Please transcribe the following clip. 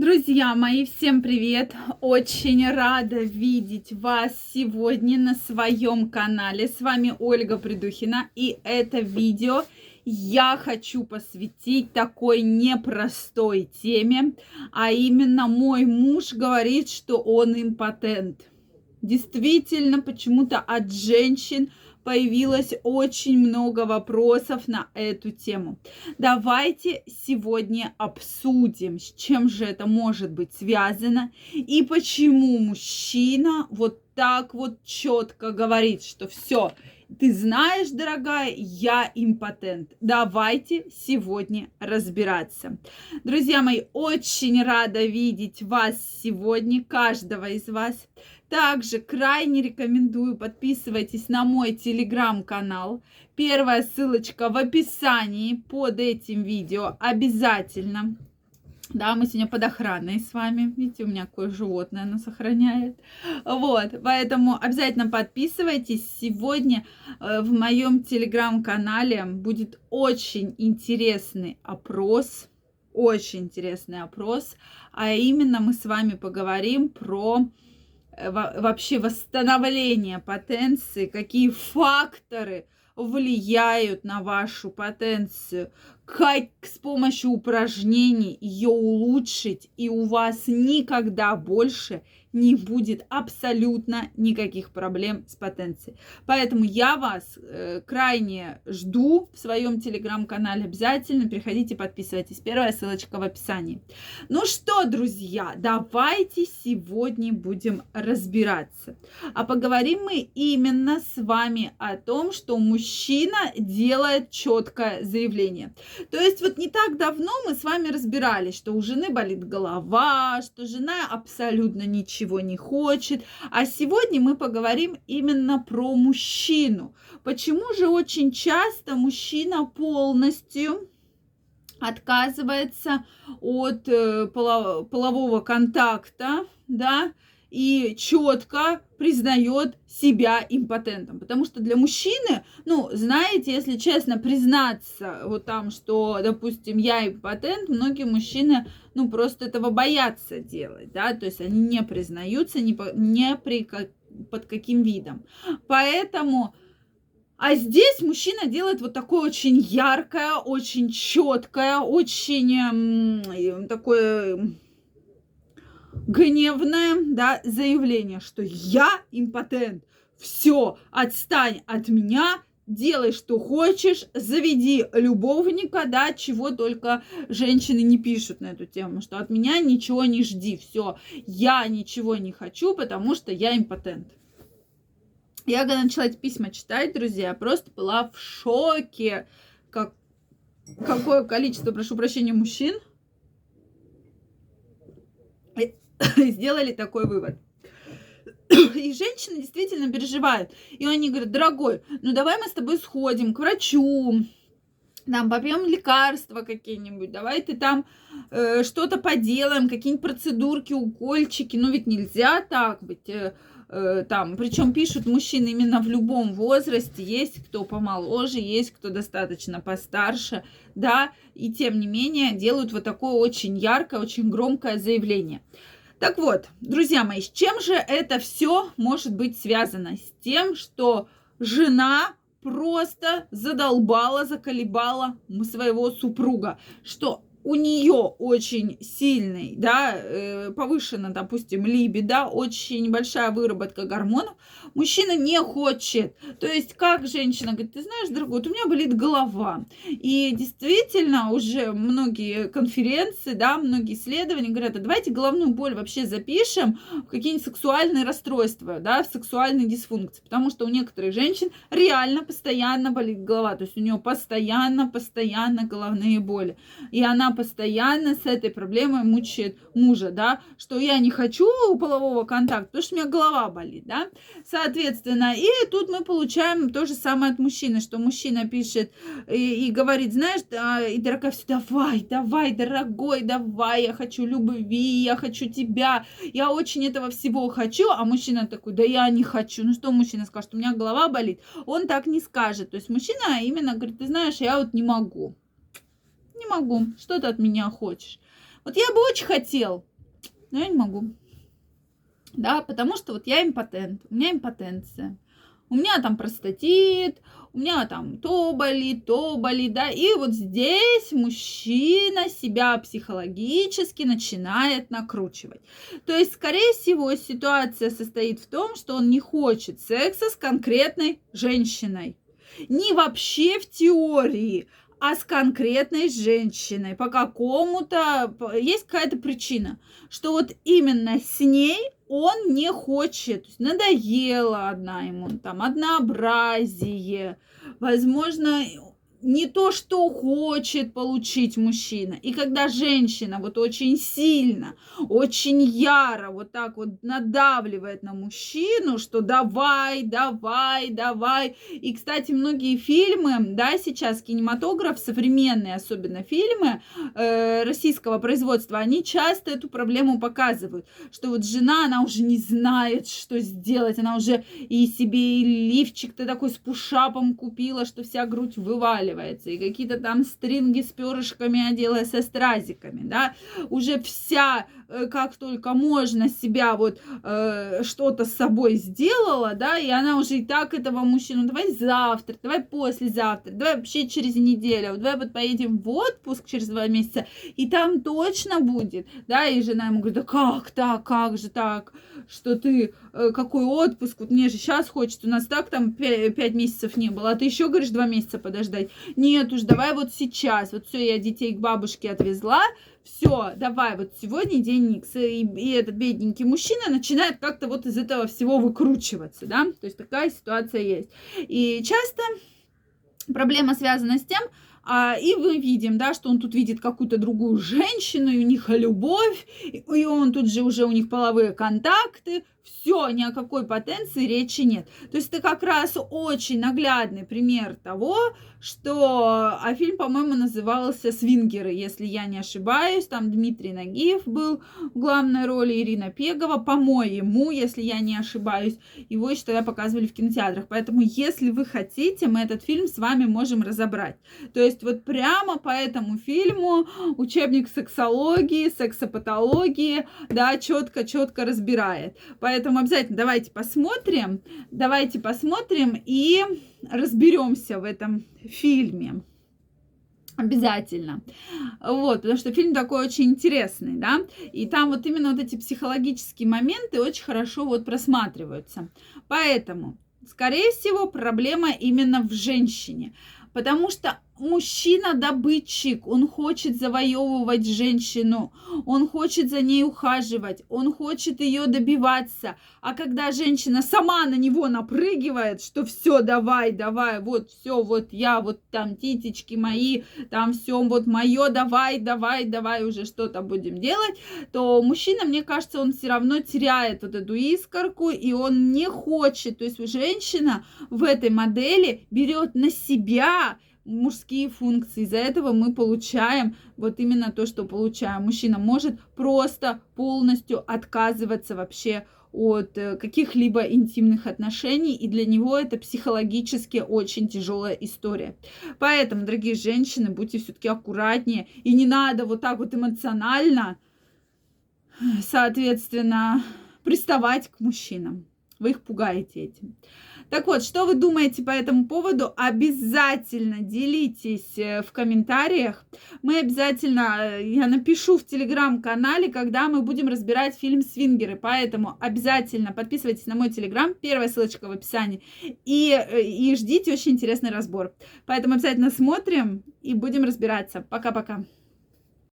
Друзья мои, всем привет! Очень рада видеть вас сегодня на своем канале. С вами Ольга Придухина, и это видео я хочу посвятить такой непростой теме, а именно мой муж говорит, что он импотент. Действительно, почему-то от женщин появилось очень много вопросов на эту тему. Давайте сегодня обсудим, с чем же это может быть связано и почему мужчина вот так вот четко говорит, что все, ты знаешь, дорогая, я импотент. Давайте сегодня разбираться. Друзья мои, очень рада видеть вас сегодня, каждого из вас. Также крайне рекомендую подписывайтесь на мой телеграм-канал. Первая ссылочка в описании под этим видео обязательно. Да, мы сегодня под охраной с вами. Видите, у меня какое животное оно сохраняет. Вот, поэтому обязательно подписывайтесь. Сегодня э, в моем телеграм-канале будет очень интересный опрос. Очень интересный опрос. А именно мы с вами поговорим про Э, вообще восстановление потенции, какие факторы влияют на вашу потенцию, как с помощью упражнений ее улучшить, и у вас никогда больше не будет абсолютно никаких проблем с потенцией. Поэтому я вас э, крайне жду в своем телеграм-канале. Обязательно приходите, подписывайтесь. Первая ссылочка в описании. Ну что, друзья, давайте сегодня будем разбираться. А поговорим мы именно с вами о том, что мужчина делает четкое заявление. То есть вот не так давно мы с вами разбирались, что у жены болит голова, что жена абсолютно ничего ничего не хочет. А сегодня мы поговорим именно про мужчину. Почему же очень часто мужчина полностью отказывается от э, полового контакта, да, и четко признает себя импотентом. Потому что для мужчины, ну, знаете, если честно признаться вот там, что, допустим, я импотент, многие мужчины, ну, просто этого боятся делать, да, то есть они не признаются ни, по, ни при, под каким видом. Поэтому... А здесь мужчина делает вот такое очень яркое, очень четкое, очень такое гневное да, заявление, что я импотент. Все, отстань от меня, делай, что хочешь, заведи любовника, да, чего только женщины не пишут на эту тему, что от меня ничего не жди, все, я ничего не хочу, потому что я импотент. Я когда начала эти письма читать, друзья, я просто была в шоке, как, какое количество, прошу прощения, мужчин сделали такой вывод. И женщины действительно переживают. И они говорят, дорогой, ну давай мы с тобой сходим к врачу, там попьем лекарства какие-нибудь, давай ты там э, что-то поделаем, какие-нибудь процедурки, укольчики. Ну ведь нельзя так быть. Э, э, там, причем пишут мужчины именно в любом возрасте, есть кто помоложе, есть кто достаточно постарше, да, и тем не менее делают вот такое очень яркое, очень громкое заявление. Так вот, друзья мои, с чем же это все может быть связано? С тем, что жена просто задолбала, заколебала своего супруга, что у нее очень сильный, да, э, повышена, допустим, либидо, очень большая выработка гормонов, мужчина не хочет. То есть, как женщина говорит, ты знаешь, дорогой, вот у меня болит голова. И действительно, уже многие конференции, да, многие исследования говорят, а давайте головную боль вообще запишем в какие-нибудь сексуальные расстройства, да, в сексуальные дисфункции. Потому что у некоторых женщин реально постоянно болит голова. То есть, у нее постоянно, постоянно головные боли. И она постоянно с этой проблемой мучает мужа, да, что я не хочу полового контакта, потому что у меня голова болит, да, соответственно, и тут мы получаем то же самое от мужчины, что мужчина пишет и, и говорит, знаешь, да, и дорогая, все, давай, давай, дорогой, давай, я хочу любви, я хочу тебя, я очень этого всего хочу, а мужчина такой, да я не хочу, ну что мужчина скажет, у меня голова болит, он так не скажет, то есть мужчина именно говорит, ты знаешь, я вот не могу, не могу. Что ты от меня хочешь? Вот я бы очень хотел, но я не могу. Да, потому что вот я импотент, у меня импотенция. У меня там простатит, у меня там то болит, то болит, да, и вот здесь мужчина себя психологически начинает накручивать. То есть, скорее всего, ситуация состоит в том, что он не хочет секса с конкретной женщиной. Не вообще в теории, а с конкретной женщиной. По какому-то... Есть какая-то причина, что вот именно с ней он не хочет. Надоело одна ему, там, однообразие. Возможно, не то, что хочет получить мужчина. И когда женщина вот очень сильно, очень яро вот так вот надавливает на мужчину, что давай, давай, давай. И, кстати, многие фильмы, да, сейчас кинематограф, современные особенно фильмы э, российского производства, они часто эту проблему показывают, что вот жена, она уже не знает, что сделать, она уже и себе и лифчик-то такой с пушапом купила, что вся грудь вываливает разваливается, и какие-то там стринги с перышками одела со стразиками, да, уже вся, э, как только можно, себя вот э, что-то с собой сделала, да, и она уже и так этого мужчину, давай завтра, давай послезавтра, давай вообще через неделю, давай вот поедем в отпуск через два месяца, и там точно будет, да, и жена ему говорит, да как так, как же так, что ты, э, какой отпуск, вот мне же сейчас хочется, у нас так там пять месяцев не было, а ты еще говоришь два месяца подождать. Нет уж, давай вот сейчас, вот все, я детей к бабушке отвезла, все, давай, вот сегодня день Никс, и, и этот бедненький мужчина начинает как-то вот из этого всего выкручиваться, да, то есть такая ситуация есть. И часто проблема связана с тем, а, и мы видим, да, что он тут видит какую-то другую женщину, и у них любовь, и он тут же уже у них половые контакты, все, ни о какой потенции речи нет. То есть это как раз очень наглядный пример того, что, а фильм, по-моему, назывался «Свингеры», если я не ошибаюсь, там Дмитрий Нагиев был в главной роли, Ирина Пегова, по-моему, если я не ошибаюсь, его еще тогда показывали в кинотеатрах, поэтому, если вы хотите, мы этот фильм с вами можем разобрать. То есть вот прямо по этому фильму учебник сексологии, сексопатологии, да, четко-четко разбирает. Поэтому обязательно давайте посмотрим, давайте посмотрим и разберемся в этом фильме. Обязательно. Вот, потому что фильм такой очень интересный, да, и там вот именно вот эти психологические моменты очень хорошо вот просматриваются. Поэтому, скорее всего, проблема именно в женщине, потому что мужчина-добытчик, он хочет завоевывать женщину, он хочет за ней ухаживать, он хочет ее добиваться. А когда женщина сама на него напрыгивает, что все, давай, давай, вот все, вот я, вот там титечки мои, там все, вот мое, давай, давай, давай уже что-то будем делать, то мужчина, мне кажется, он все равно теряет вот эту искорку, и он не хочет, то есть женщина в этой модели берет на себя мужские функции. Из-за этого мы получаем вот именно то, что получаем. Мужчина может просто полностью отказываться вообще от э, каких-либо интимных отношений, и для него это психологически очень тяжелая история. Поэтому, дорогие женщины, будьте все-таки аккуратнее, и не надо вот так вот эмоционально, соответственно, приставать к мужчинам. Вы их пугаете этим. Так вот, что вы думаете по этому поводу? Обязательно делитесь э, в комментариях. Мы обязательно, э, я напишу в телеграм-канале, когда мы будем разбирать фильм «Свингеры». Поэтому обязательно подписывайтесь на мой телеграм, первая ссылочка в описании, и, э, и ждите очень интересный разбор. Поэтому обязательно смотрим и будем разбираться. Пока-пока.